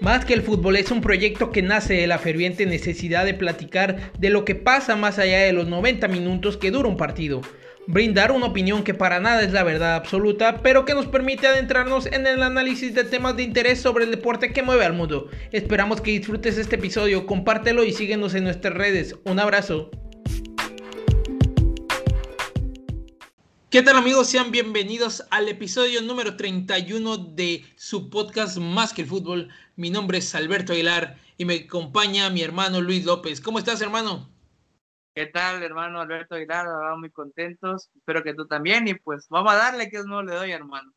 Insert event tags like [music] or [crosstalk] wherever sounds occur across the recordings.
Más que el fútbol es un proyecto que nace de la ferviente necesidad de platicar de lo que pasa más allá de los 90 minutos que dura un partido. Brindar una opinión que para nada es la verdad absoluta, pero que nos permite adentrarnos en el análisis de temas de interés sobre el deporte que mueve al mundo. Esperamos que disfrutes este episodio, compártelo y síguenos en nuestras redes. Un abrazo. ¿Qué tal amigos? Sean bienvenidos al episodio número 31 de su podcast Más que el Fútbol. Mi nombre es Alberto Aguilar y me acompaña mi hermano Luis López. ¿Cómo estás hermano? ¿Qué tal hermano Alberto Aguilar? Vamos muy contentos. Espero que tú también y pues vamos a darle que no le doy hermano.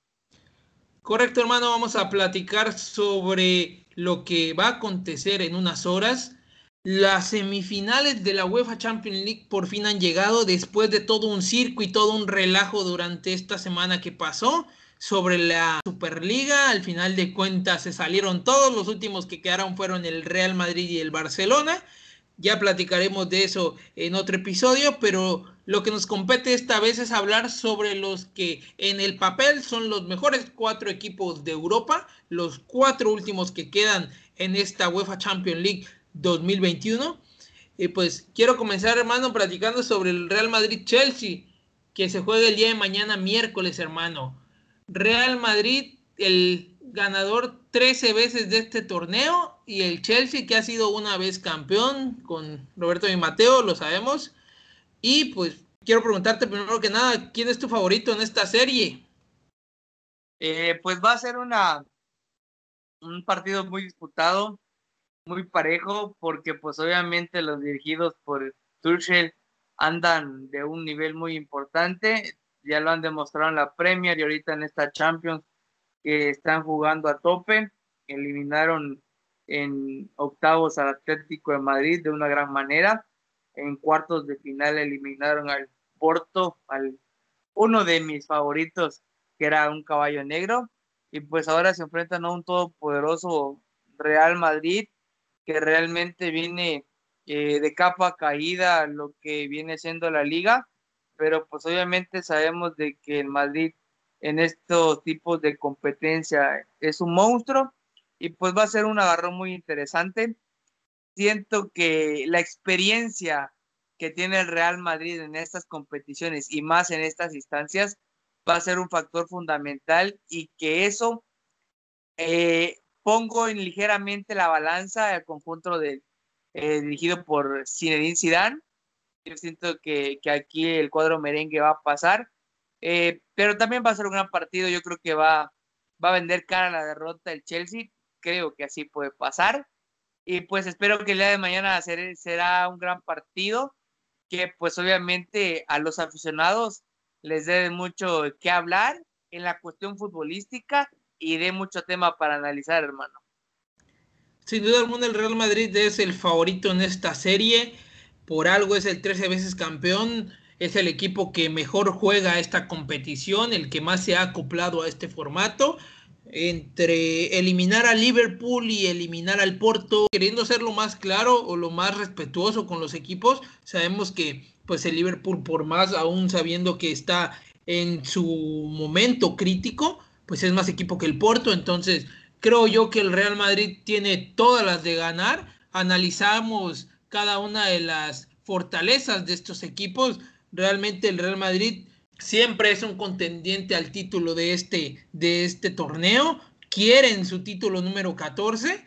Correcto hermano, vamos a platicar sobre lo que va a acontecer en unas horas las semifinales de la UEFA Champions League por fin han llegado después de todo un circo y todo un relajo durante esta semana que pasó sobre la Superliga. Al final de cuentas se salieron todos, los últimos que quedaron fueron el Real Madrid y el Barcelona. Ya platicaremos de eso en otro episodio, pero lo que nos compete esta vez es hablar sobre los que en el papel son los mejores cuatro equipos de Europa, los cuatro últimos que quedan en esta UEFA Champions League 2021. Y pues quiero comenzar, hermano, platicando sobre el Real Madrid-Chelsea, que se juega el día de mañana, miércoles, hermano. Real Madrid, el ganador 13 veces de este torneo, y el Chelsea, que ha sido una vez campeón con Roberto y Mateo, lo sabemos. Y pues quiero preguntarte primero que nada, ¿quién es tu favorito en esta serie? Eh, pues va a ser una un partido muy disputado muy parejo porque pues obviamente los dirigidos por Tuchel andan de un nivel muy importante, ya lo han demostrado en la Premier y ahorita en esta Champions que están jugando a tope, eliminaron en octavos al Atlético de Madrid de una gran manera, en cuartos de final eliminaron al Porto, al uno de mis favoritos que era un caballo negro. Y pues ahora se enfrentan a un todopoderoso Real Madrid que realmente viene eh, de capa caída lo que viene siendo la liga, pero pues obviamente sabemos de que el Madrid en estos tipos de competencia es un monstruo y pues va a ser un agarrón muy interesante. Siento que la experiencia que tiene el Real Madrid en estas competiciones y más en estas instancias va a ser un factor fundamental y que eso eh, pongo en ligeramente la balanza el conjunto de, eh, dirigido por Zinedine Zidane. Yo siento que, que, aquí el cuadro merengue va a pasar, eh, pero también va a ser un gran partido. Yo creo que va, va a vender cara a la derrota del Chelsea. Creo que así puede pasar. Y pues espero que el día de mañana será un gran partido que pues obviamente a los aficionados les dé mucho que hablar en la cuestión futbolística y de mucho tema para analizar, hermano. Sin duda alguna el Real Madrid es el favorito en esta serie, por algo es el 13 veces campeón, es el equipo que mejor juega esta competición, el que más se ha acoplado a este formato. Entre eliminar a Liverpool y eliminar al Porto, queriendo ser lo más claro o lo más respetuoso con los equipos, sabemos que pues el Liverpool por más aún sabiendo que está en su momento crítico, pues es más equipo que el Porto, entonces creo yo que el Real Madrid tiene todas las de ganar. Analizamos cada una de las fortalezas de estos equipos. Realmente el Real Madrid siempre es un contendiente al título de este, de este torneo. Quieren su título número 14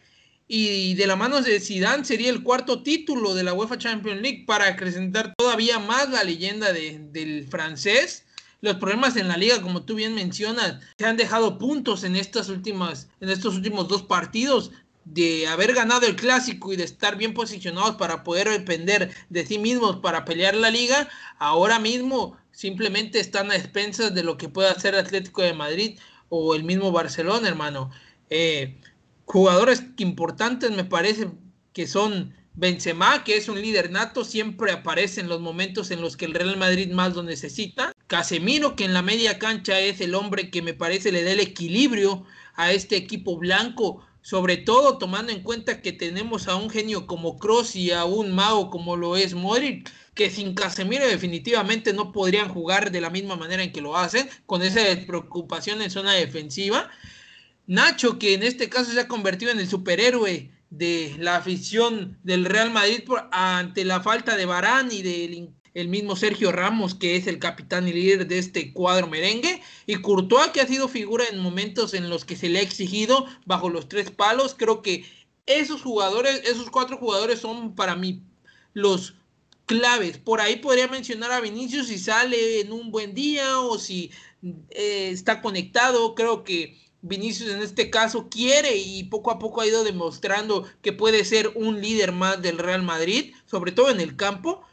y de la mano de Zidane sería el cuarto título de la UEFA Champions League para acrecentar todavía más la leyenda del francés los problemas en la liga, como tú bien mencionas, se han dejado puntos en estas últimas, en estos últimos dos partidos de haber ganado el clásico y de estar bien posicionados para poder depender de sí mismos para pelear la liga, ahora mismo simplemente están a expensas de lo que pueda hacer Atlético de Madrid o el mismo Barcelona, hermano. Eh, jugadores importantes me parece que son Benzema, que es un líder nato, siempre aparece en los momentos en los que el Real Madrid más lo necesita. Casemiro, que en la media cancha es el hombre que me parece le da el equilibrio a este equipo blanco, sobre todo tomando en cuenta que tenemos a un genio como Cross y a un mago como lo es Modric, que sin Casemiro definitivamente no podrían jugar de la misma manera en que lo hacen, con esa despreocupación en zona defensiva. Nacho, que en este caso se ha convertido en el superhéroe de la afición del Real Madrid ante la falta de Barán y del el mismo Sergio Ramos, que es el capitán y líder de este cuadro merengue, y Courtois, que ha sido figura en momentos en los que se le ha exigido bajo los tres palos. Creo que esos jugadores, esos cuatro jugadores son para mí los claves. Por ahí podría mencionar a Vinicius si sale en un buen día o si eh, está conectado. Creo que Vinicius en este caso quiere y poco a poco ha ido demostrando que puede ser un líder más del Real Madrid, sobre todo en el campo.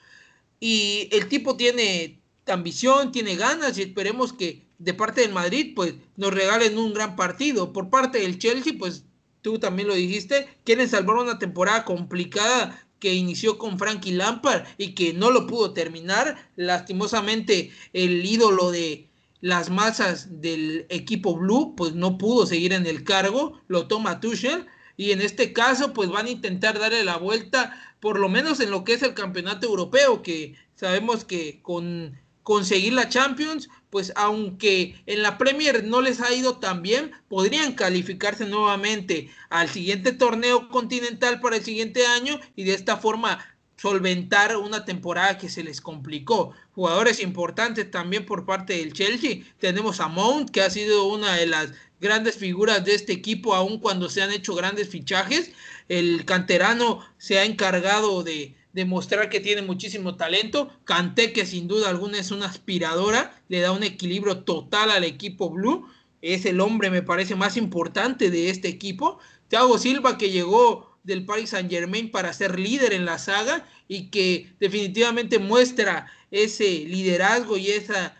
Y el tipo tiene ambición, tiene ganas y esperemos que de parte del Madrid pues nos regalen un gran partido. Por parte del Chelsea pues tú también lo dijiste, quieren salvar una temporada complicada que inició con Frankie Lampard y que no lo pudo terminar. Lastimosamente el ídolo de las masas del equipo blue pues no pudo seguir en el cargo, lo toma Tuchel y en este caso pues van a intentar darle la vuelta por lo menos en lo que es el campeonato europeo, que sabemos que con conseguir la Champions, pues aunque en la Premier no les ha ido tan bien, podrían calificarse nuevamente al siguiente torneo continental para el siguiente año y de esta forma solventar una temporada que se les complicó. Jugadores importantes también por parte del Chelsea. Tenemos a Mount, que ha sido una de las grandes figuras de este equipo, aun cuando se han hecho grandes fichajes. El canterano se ha encargado de demostrar que tiene muchísimo talento. Canté, que sin duda alguna es una aspiradora, le da un equilibrio total al equipo blue. Es el hombre, me parece, más importante de este equipo. Thiago Silva, que llegó del Paris Saint Germain para ser líder en la saga y que definitivamente muestra ese liderazgo y esa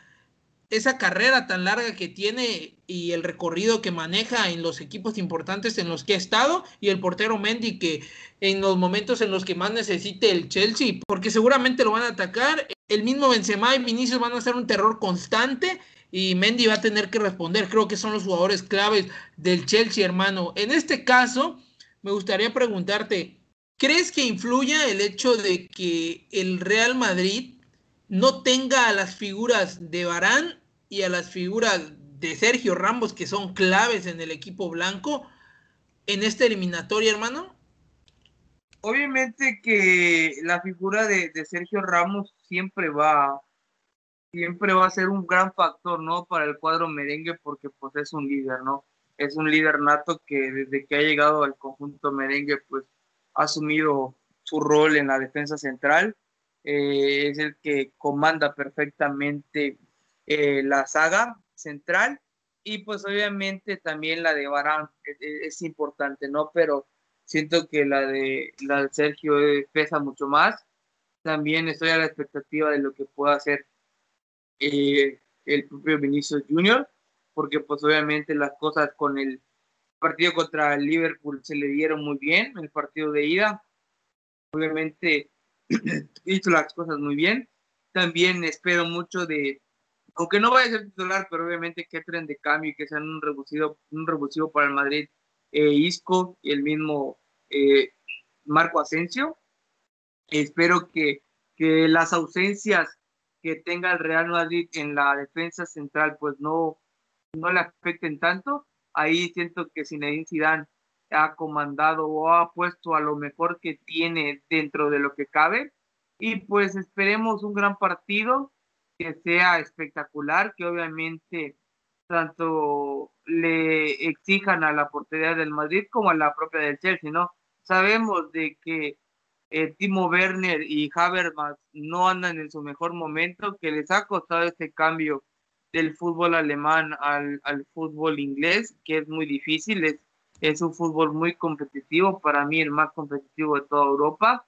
esa carrera tan larga que tiene y el recorrido que maneja en los equipos importantes en los que ha estado y el portero Mendy que en los momentos en los que más necesite el Chelsea, porque seguramente lo van a atacar, el mismo Benzema y Vinicius van a ser un terror constante y Mendy va a tener que responder, creo que son los jugadores claves del Chelsea, hermano. En este caso, me gustaría preguntarte, ¿crees que influya el hecho de que el Real Madrid no tenga a las figuras de Barán y a las figuras de Sergio Ramos que son claves en el equipo blanco en esta eliminatoria, hermano? Obviamente que la figura de, Sergio Ramos siempre va, siempre va a ser un gran factor, ¿no? Para el cuadro merengue porque pues es un líder, ¿no? Es un líder nato que desde que ha llegado al conjunto merengue pues ha asumido su rol en la defensa central. Eh, es el que comanda perfectamente eh, la saga central y pues obviamente también la de Barán es, importante, ¿no? Pero siento que la de, la Sergio eh, pesa mucho más. También estoy a la expectativa de lo que pueda hacer el propio Vinicius Junior, porque pues obviamente las cosas con el partido contra Liverpool se le dieron muy bien, el partido de ida. Obviamente [clears throat] hizo las cosas muy bien. También espero mucho de, aunque no vaya a ser titular, pero obviamente que entren de cambio y que sean un revulsivo, un revulsivo para el Madrid, eh, Isco y el mismo eh, Marco Asensio. Espero que, que las ausencias que tenga el Real Madrid en la defensa central pues no, no le afecten tanto. Ahí siento que Zinedine Zidane ha comandado o ha puesto a lo mejor que tiene dentro de lo que cabe. Y pues esperemos un gran partido que sea espectacular, que obviamente tanto le exijan a la portería del Madrid como a la propia del Chelsea, ¿no? Sabemos de que eh, Timo Werner y Havertz no andan en su mejor momento, que les ha costado este cambio del fútbol alemán al, al fútbol inglés, que es muy difícil, es, es un fútbol muy competitivo, para mí el más competitivo de toda Europa.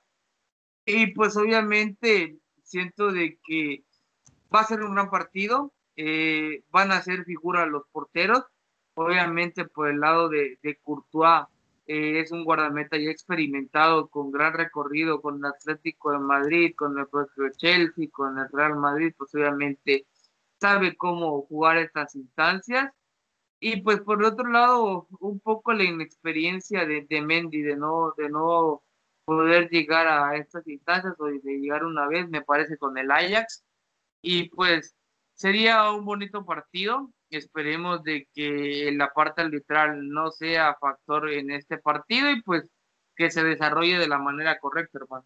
Y pues obviamente siento de que va a ser un gran partido, eh, van a ser figuras los porteros, obviamente por el lado de, de Courtois eh, es un guardameta ya experimentado, con gran recorrido con el Atlético de Madrid, con el propio Chelsea, con el Real Madrid, pues obviamente sabe cómo jugar estas instancias. Y pues por otro lado, un poco la inexperiencia de, de Mendy, de no, de no poder llegar a estas instancias o de llegar una vez, me parece, con el Ajax y pues sería un bonito partido. Esperemos de que la parte arbitral no sea factor en este partido y pues que se desarrolle de la manera correcta, hermano.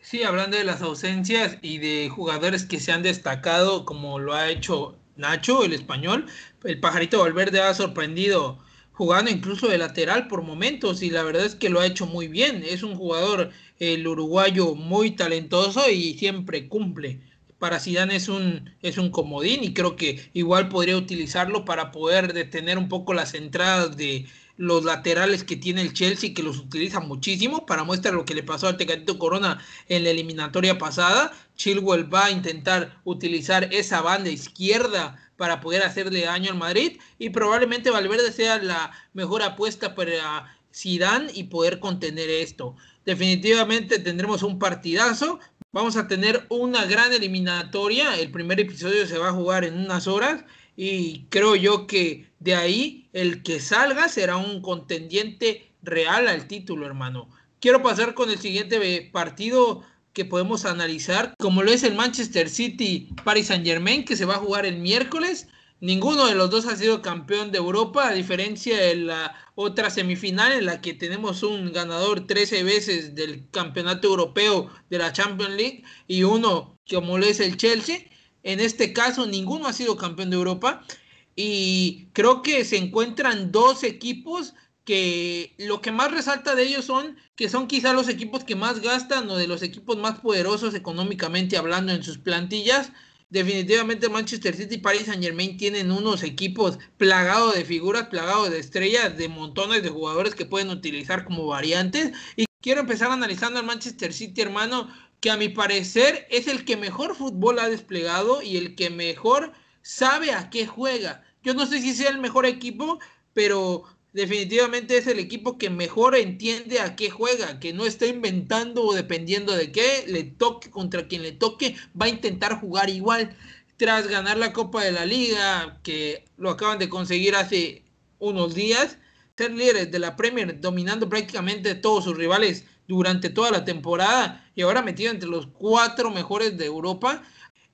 Sí, hablando de las ausencias y de jugadores que se han destacado, como lo ha hecho Nacho, el español, el pajarito Valverde ha sorprendido jugando incluso de lateral por momentos y la verdad es que lo ha hecho muy bien. Es un jugador, el uruguayo, muy talentoso y siempre cumple. Para Zidane es un, es un comodín y creo que igual podría utilizarlo para poder detener un poco las entradas de, los laterales que tiene el Chelsea, que los utiliza muchísimo, para muestra lo que le pasó al Tecatito Corona en la eliminatoria pasada. Chilwell va a intentar utilizar esa banda izquierda para poder hacerle daño al Madrid y probablemente Valverde sea la mejor apuesta para Zidane y poder contener esto. Definitivamente tendremos un partidazo. Vamos a tener una gran eliminatoria. El primer episodio se va a jugar en unas horas y creo yo que de ahí el que salga será un contendiente real al título, hermano. Quiero pasar con el siguiente partido que podemos analizar, como lo es el Manchester City Paris Saint Germain, que se va a jugar el miércoles. Ninguno de los dos ha sido campeón de Europa, a diferencia de la otra semifinal en la que tenemos un ganador 13 veces del campeonato europeo de la Champions League y uno como lo es el Chelsea. En este caso, ninguno ha sido campeón de Europa y creo que se encuentran dos equipos que lo que más resalta de ellos son que son quizá los equipos que más gastan o de los equipos más poderosos económicamente hablando en sus plantillas. Definitivamente Manchester City y Paris Saint Germain tienen unos equipos plagados de figuras, plagados de estrellas, de montones de jugadores que pueden utilizar como variantes. Y quiero empezar analizando al Manchester City, hermano, que a mi parecer es el que mejor fútbol ha desplegado y el que mejor sabe a qué juega. Yo no sé si sea el mejor equipo, pero definitivamente es el equipo que mejor entiende a qué juega, que no está inventando o dependiendo de qué, le toque contra quien le toque, va a intentar jugar igual. Tras ganar la Copa de la Liga, que lo acaban de conseguir hace unos días, ser líderes de la Premier, dominando prácticamente todos sus rivales durante toda la temporada y ahora metido entre los cuatro mejores de Europa.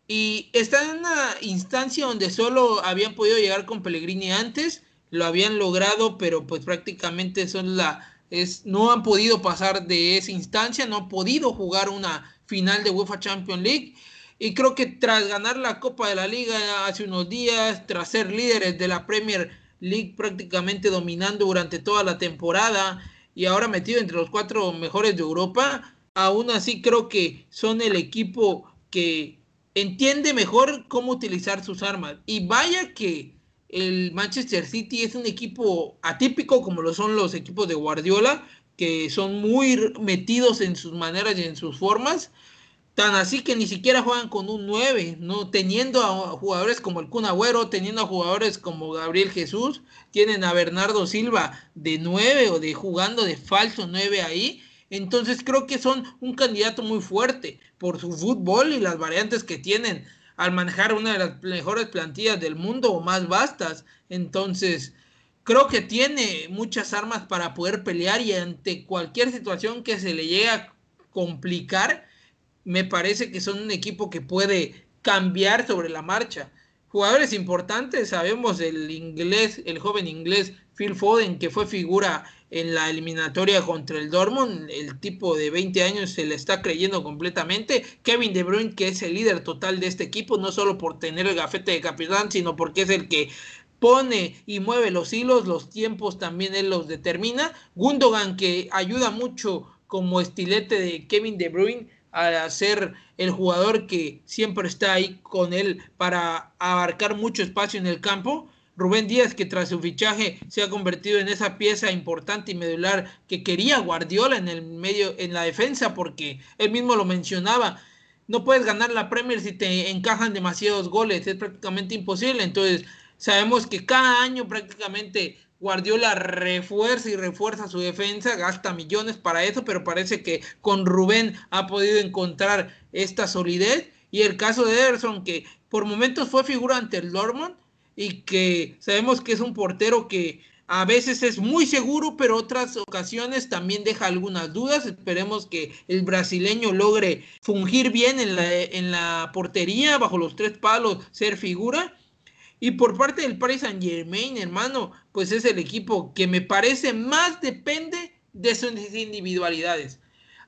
Y está en una instancia donde solo habían podido llegar con Pellegrini antes, lo habían logrado, pero pues prácticamente son la es no han podido pasar de esa instancia, no han podido jugar una final de UEFA Champions League. Y creo que tras ganar la Copa de la Liga hace unos días, tras ser líderes de la Premier League prácticamente dominando durante toda la temporada, y ahora metido entre los cuatro mejores de Europa, aún así creo que son el equipo que entiende mejor cómo utilizar sus armas. Y vaya que el Manchester City es un equipo atípico como lo son los equipos de Guardiola, que son muy metidos en sus maneras y en sus formas. Tan así que ni siquiera juegan con un 9, ¿no? Teniendo a jugadores como el Kun Agüero, teniendo a jugadores como Gabriel Jesús, tienen a Bernardo Silva de 9 o de jugando de falso 9 ahí. Entonces creo que son un candidato muy fuerte por su fútbol y las variantes que tienen al manejar una de las mejores plantillas del mundo o más vastas. Entonces creo que tiene muchas armas para poder pelear y ante cualquier situación que se le llegue a complicar, me parece que son un equipo que puede cambiar sobre la marcha. Jugadores importantes, sabemos el inglés, el joven inglés Phil Foden, que fue figura en la eliminatoria contra el Dortmund, el tipo de 20 años se le está creyendo completamente. Kevin De Bruyne, que es el líder total de este equipo, no solo por tener el gafete de capitán, sino porque es el que pone y mueve los hilos, los tiempos también él los determina. Gundogan, que ayuda mucho como estilete de Kevin De Bruyne a ser el jugador que siempre está ahí con él para abarcar mucho espacio en el campo. Rubén Díaz, que tras su fichaje se ha convertido en esa pieza importante y medular que quería Guardiola en el medio, en la defensa, porque él mismo lo mencionaba. No puedes ganar la Premier si te encajan demasiados goles, es prácticamente imposible. Entonces, sabemos que cada año prácticamente Guardiola refuerza y refuerza su defensa, gasta millones para eso, pero parece que con Rubén ha podido encontrar esta solidez. Y el caso de Ederson, que por momentos fue figura ante el Dortmund y que sabemos que es un portero que a veces es muy seguro, pero otras ocasiones también deja algunas dudas. Esperemos que el brasileño logre fungir bien en la, en la portería, bajo los tres palos, ser figura Y por parte del Paris Saint Germain, hermano, pues es el equipo que me parece más depende de sus individualidades.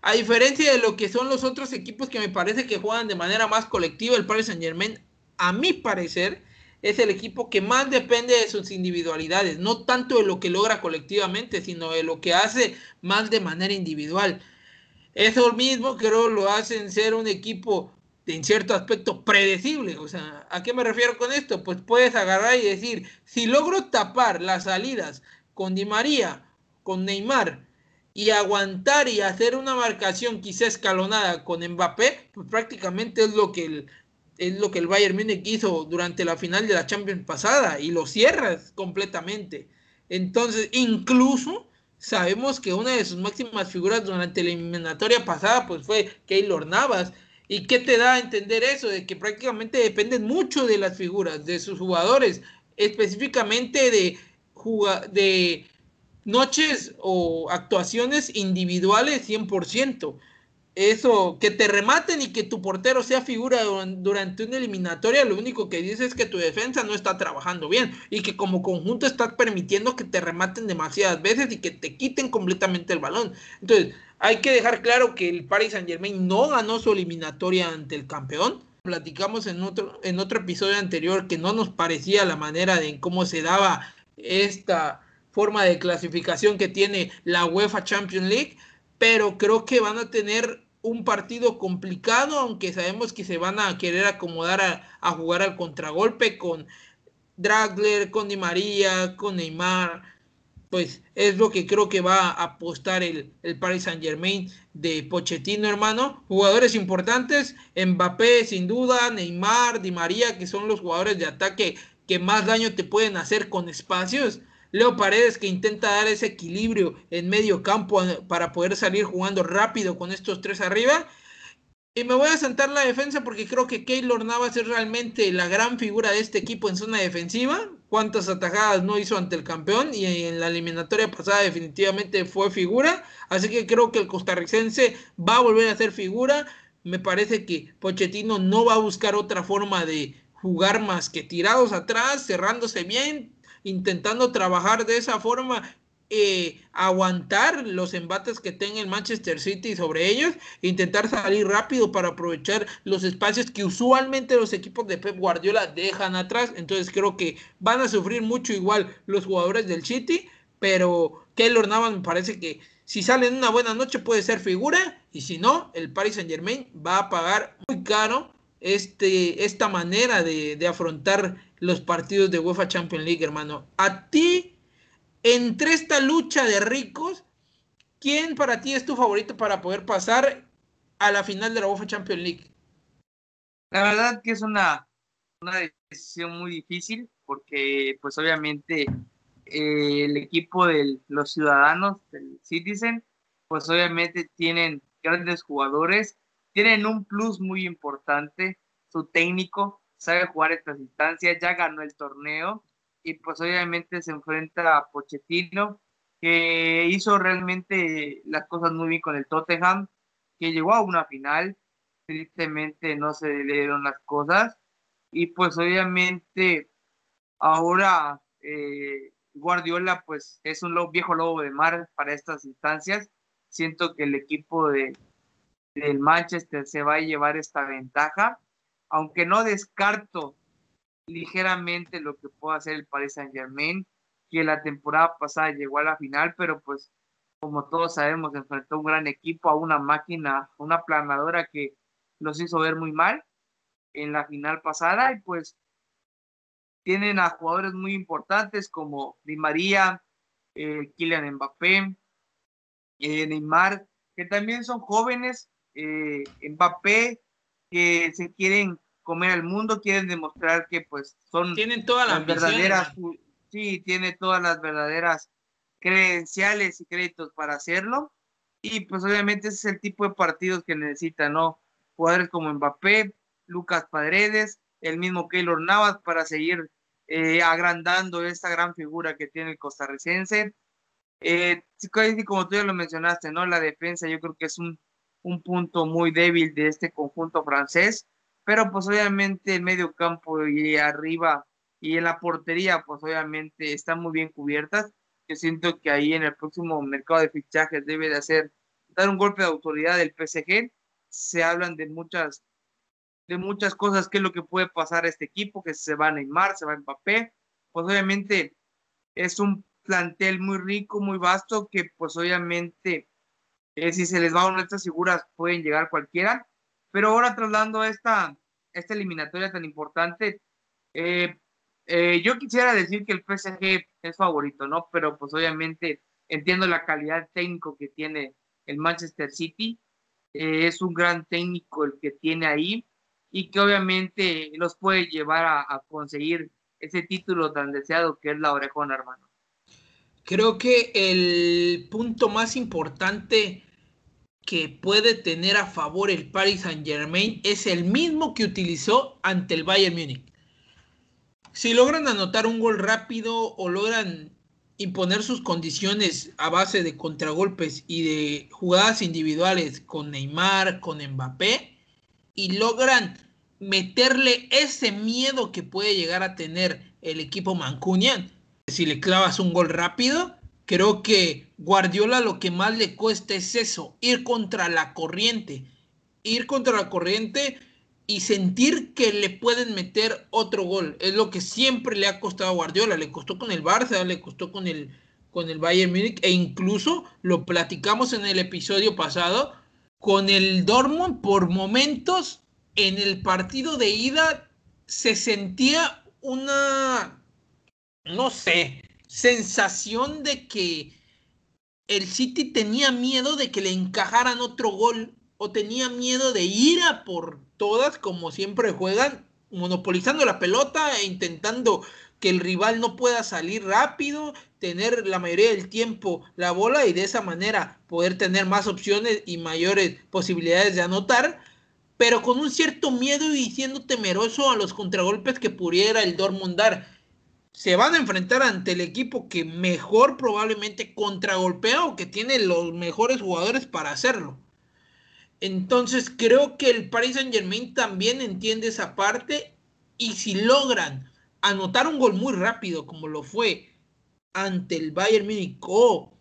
A diferencia de lo que son los otros equipos que me parece que juegan de manera más colectiva, el Paris Saint Germain, a mi parecer, es el equipo que más depende de sus individualidades, no tanto de lo que logra colectivamente, sino de lo que hace más de manera individual. Eso mismo creo lo hacen ser un equipo en cierto aspecto predecible. O sea, ¿a qué me refiero con esto? Pues puedes agarrar y decir, si logro tapar las salidas con Di María, con Neymar, y aguantar y hacer una marcación quizá escalonada con Mbappé, pues prácticamente es lo que el, es lo que el Bayern Múnich hizo durante la final de la Champions pasada y lo cierras completamente. Entonces, incluso sabemos que una de sus máximas figuras durante la eliminatoria pasada pues fue Keylor Navas. ¿Y qué te da a entender eso? De que prácticamente dependen mucho de las figuras, de sus jugadores, específicamente de, de noches o actuaciones individuales 100% eso, que te rematen y que tu portero sea figura durante una eliminatoria, lo único que dice es que tu defensa no está trabajando bien y que como conjunto estás permitiendo que te rematen demasiadas veces y que te quiten completamente el balón. Entonces, hay que dejar claro que el Paris Saint Germain no ganó su eliminatoria ante el campeón. Platicamos en otro, en otro episodio anterior que no nos parecía la manera de cómo se daba esta forma de clasificación que tiene la UEFA Champions League pero creo que van a tener un partido complicado, aunque sabemos que se van a querer acomodar a, jugar al contragolpe con Dragler, con Di María, con Neymar. Pues es lo que creo que va a apostar el, el Paris Saint Germain de Pochettino, hermano. Jugadores importantes, Mbappé sin duda, Neymar, Di María, que son los jugadores de ataque que más daño te pueden hacer con espacios. Leo Paredes que intenta dar ese equilibrio en medio campo para poder salir jugando rápido con estos tres arriba. Y me voy a sentar la defensa porque creo que Keylor Navas es realmente la gran figura de este equipo en zona defensiva. Cuántas atajadas no hizo ante el campeón y en la eliminatoria pasada definitivamente fue figura. Así que creo que el costarricense va a volver a ser figura. Me parece que Pochettino no va a buscar otra forma de jugar más que tirados atrás, cerrándose bien, intentando trabajar de esa forma, eh, aguantar los embates que tenga el Manchester City sobre ellos, intentar salir rápido para aprovechar los espacios que usualmente los equipos de Pep Guardiola dejan atrás. Entonces creo que van a sufrir mucho igual los jugadores del City, pero Keylor Navas me parece que si sale en una buena noche puede ser figura y si no, el Paris Saint Germain va a pagar muy caro este, esta manera de, de afrontar los partidos de UEFA Champions League, hermano. A ti, entre esta lucha de ricos, ¿quién para ti es tu favorito para poder pasar a la final de la UEFA Champions League? La verdad que es una, una decisión muy difícil porque pues obviamente eh, el equipo de los ciudadanos del Citizen pues obviamente tienen grandes jugadores, tienen un plus muy importante, su técnico, sabe jugar estas instancias, ya ganó el torneo y pues obviamente se enfrenta a Pochettino, que hizo realmente las cosas muy bien con el Tottenham, que llegó a una final, tristemente no se le dieron las cosas y pues obviamente ahora eh, Guardiola pues es un viejo lobo de mar para estas instancias. Siento que el equipo de, del Manchester se va a llevar esta ventaja aunque no descarto ligeramente lo que pueda hacer el Paris Saint Germain, que la temporada pasada llegó a la final, pero pues como todos sabemos, enfrentó un gran equipo, a una máquina, una planadora que los hizo ver muy mal en la final pasada y pues tienen a jugadores muy importantes como Di María, eh, Kylian Mbappé, eh, Neymar, que también son jóvenes, eh, Mbappé que se quieren comer al mundo, quieren demostrar que pues son tienen todas las verdaderas, sí, tiene todas las verdaderas credenciales y créditos para hacerlo. Y pues obviamente ese es el tipo de partidos que necesitan, ¿no? Jugadores como Mbappé, Lucas Padredes, el mismo Keylor Navas para seguir eh, agrandando esta gran figura que tiene el costarricense. Eh, como tú ya lo mencionaste, ¿no? La defensa yo creo que es un un punto muy débil de este conjunto francés, pero pues obviamente el medio campo y arriba Y en la portería, pues obviamente están muy bien cubiertas. Yo siento que ahí en el próximo mercado de fichajes debe de hacer, dar un golpe de autoridad del PSG. Se hablan de muchas, de muchas cosas, qué es lo que puede pasar a este equipo, que se va a Neymar, se va a Mbappé. Pues obviamente es un plantel muy rico, muy vasto, que pues obviamente eh, si se les va una estas figuras pueden llegar cualquiera. Pero ahora trasladando esta, esta eliminatoria tan importante, eh, eh, yo quisiera decir que el PSG es favorito, ¿no? Pero pues obviamente entiendo la calidad técnico que tiene el Manchester City. es un gran técnico el que tiene ahí y que obviamente los puede llevar a, a conseguir ese título tan deseado que es la orejona, hermano. Creo que el punto más importante que puede tener a favor el Paris Saint Germain es el mismo que utilizó ante el Bayern Múnich. Si logran anotar un gol rápido o logran imponer sus condiciones a base de contragolpes y de jugadas individuales con Neymar, con Mbappé, y logran meterle ese miedo que puede llegar a tener el equipo mancunian, si le clavas un gol rápido, creo que Guardiola lo que más le cuesta es eso, ir contra la corriente, ir contra la corriente y sentir que le pueden meter otro gol. Es lo que siempre le ha costado a Guardiola, le costó con el Barça, le costó con el con el Bayern Múnich e incluso lo platicamos en el episodio pasado con el Dortmund por momentos en el partido de ida se sentía una no sé, sensación de que el City tenía miedo de que le encajaran otro gol o tenía miedo de ir a por todas como siempre juegan, monopolizando la pelota e intentando que el rival no pueda salir rápido, tener la mayoría del tiempo la bola y de esa manera poder tener más opciones y mayores posibilidades de anotar, pero con un cierto miedo y siendo temeroso a los contragolpes que pudiera el Dortmund dar se van a enfrentar ante el equipo que mejor probablemente contragolpea o que tiene los mejores jugadores para hacerlo. Entonces creo que el Paris Saint Germain también entiende esa parte y si logran anotar un gol muy rápido como lo fue ante el Bayern Múnich o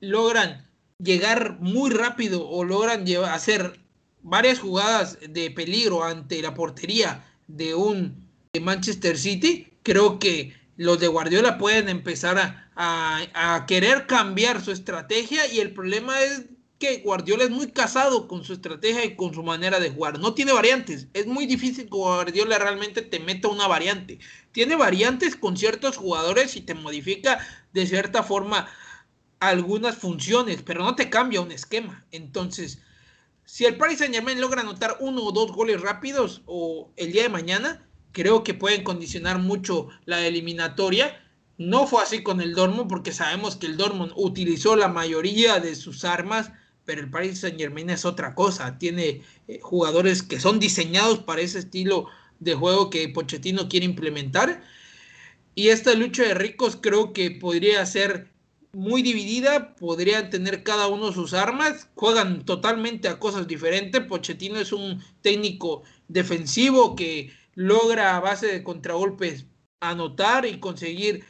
logran llegar muy rápido o logran hacer varias jugadas de peligro ante la portería de un de Manchester City, creo que los de Guardiola pueden empezar a, querer cambiar su estrategia y el problema es que Guardiola es muy casado con su estrategia y con su manera de jugar. No tiene variantes. Es muy difícil que Guardiola realmente te meta una variante. Tiene variantes con ciertos jugadores y te modifica de cierta forma algunas funciones, pero no te cambia un esquema. Entonces, si el Paris Saint Germain logra anotar uno o dos goles rápidos o el día de mañana, creo que pueden condicionar mucho la eliminatoria. No fue así con el Dortmund porque sabemos que el Dortmund utilizó la mayoría de sus armas, pero el Paris Saint Germain es otra cosa. Tiene eh, jugadores que son diseñados para ese estilo de juego que Pochettino quiere implementar. Y esta lucha de ricos creo que podría ser muy dividida, podrían tener cada uno sus armas, juegan totalmente a cosas diferentes. Pochettino es un técnico defensivo que logra a base de contragolpes anotar y conseguir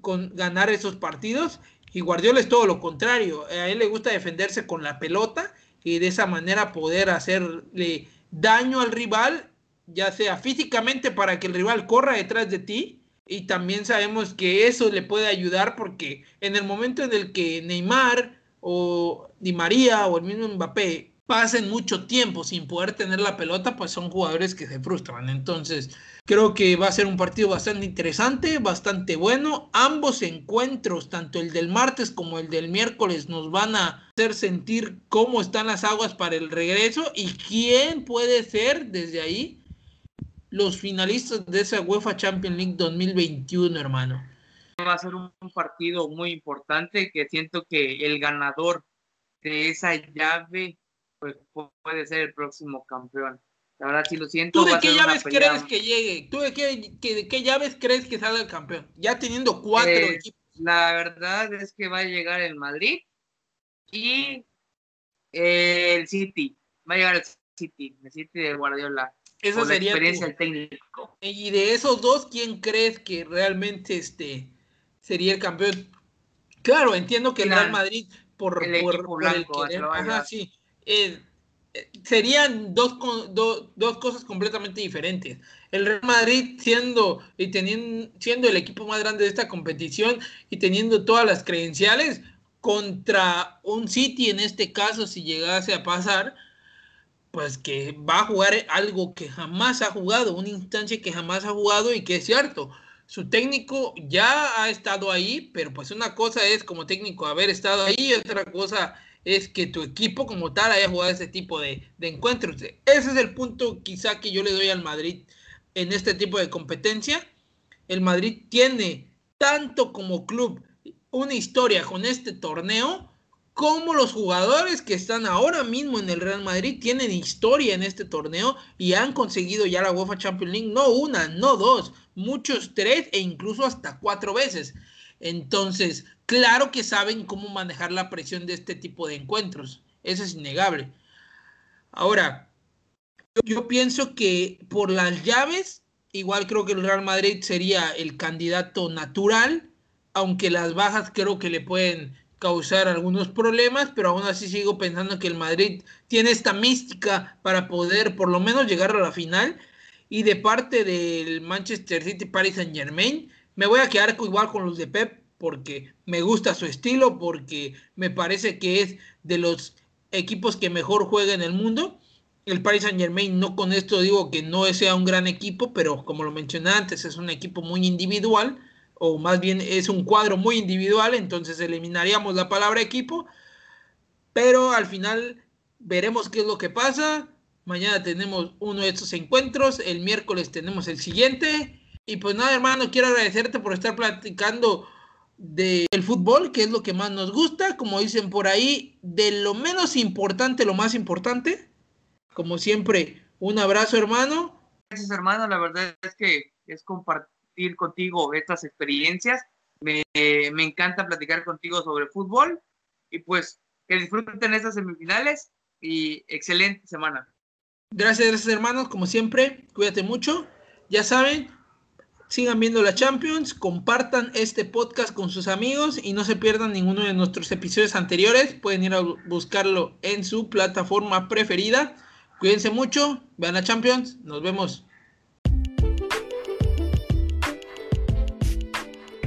con, ganar esos partidos. Y Guardiola es todo lo contrario. A él le gusta defenderse con la pelota y de esa manera poder hacerle daño al rival, ya sea físicamente para que el rival corra detrás de ti. Y también sabemos que eso le puede ayudar porque en el momento en el que Neymar o Di María o el mismo Mbappé pasen mucho tiempo sin poder tener la pelota, pues son jugadores que se frustran. Entonces, creo que va a ser un partido bastante interesante, bastante bueno. Ambos encuentros, tanto el del martes como el del miércoles, nos van a hacer sentir cómo están las aguas para el regreso y quién puede ser desde ahí los finalistas de esa UEFA Champions League 2021, hermano. Va a ser un partido muy importante que siento que el ganador de esa llave pues puede ser el próximo campeón. La verdad, si lo siento. ¿Tú de qué llaves crees que llegue? ¿Tú de qué, llaves crees que salga el campeón? Ya teniendo cuatro eh, equipos. La verdad es que va a llegar el Madrid y el City. Va a llegar el City, el City de Guardiola. esa sería experiencia del técnico. Y de esos dos, ¿quién crees que realmente este sería el campeón? Claro, entiendo que el Real Madrid por el, por, por blanco, el ajá, sí, eh, serían dos, dos, dos, cosas completamente diferentes. El Real Madrid siendo y teniendo siendo el equipo más grande de esta competición y teniendo todas las credenciales contra un City en este caso si llegase a pasar, pues que va a jugar algo que jamás ha jugado, una instancia que jamás ha jugado y que es cierto. Su técnico ya ha estado ahí, pero pues una cosa es como técnico haber estado ahí otra cosa es que tu equipo como tal haya jugado ese tipo de, encuentros. Ese es el punto quizá que yo le doy al Madrid en este tipo de competencia. El Madrid tiene tanto como club una historia con este torneo como los jugadores que están ahora mismo en el Real Madrid tienen historia en este torneo y han conseguido ya la UEFA Champions League, no una, no dos, muchos tres e incluso hasta cuatro veces. Entonces, claro que saben cómo manejar la presión de este tipo de encuentros. Eso es innegable. Ahora, yo, pienso que por las llaves, igual creo que el Real Madrid sería el candidato natural, aunque las bajas creo que le pueden causar algunos problemas, pero aún así sigo pensando que el Madrid tiene esta mística para poder por lo menos llegar a la final. Y de parte del Manchester City Paris Saint Germain, me voy a quedar igual con los de Pep porque me gusta su estilo, porque me parece que es de los equipos que mejor juega en el mundo. El Paris Saint Germain, no con esto digo que no sea un gran equipo, pero como lo mencioné antes, es un equipo muy individual, o más bien es un cuadro muy individual, entonces eliminaríamos la palabra equipo, pero al final veremos qué es lo que pasa. Mañana tenemos uno de estos encuentros, el miércoles tenemos el siguiente. Y pues nada, hermano, quiero agradecerte por estar platicando del fútbol, que es lo que más nos gusta, como dicen por ahí, de lo menos importante, lo más importante. Como siempre, un abrazo, hermano. Gracias, hermano. La verdad es que es compartir contigo estas experiencias. Me, me encanta platicar contigo sobre fútbol y pues que disfruten estas semifinales y excelente semana. Gracias, gracias hermanos, como siempre, cuídate mucho. Ya saben, sigan viendo la Champions, compartan este podcast con sus amigos y no se pierdan ninguno de nuestros episodios anteriores. Pueden ir a buscarlo en su plataforma preferida. Cuídense mucho, vean la Champions, nos vemos.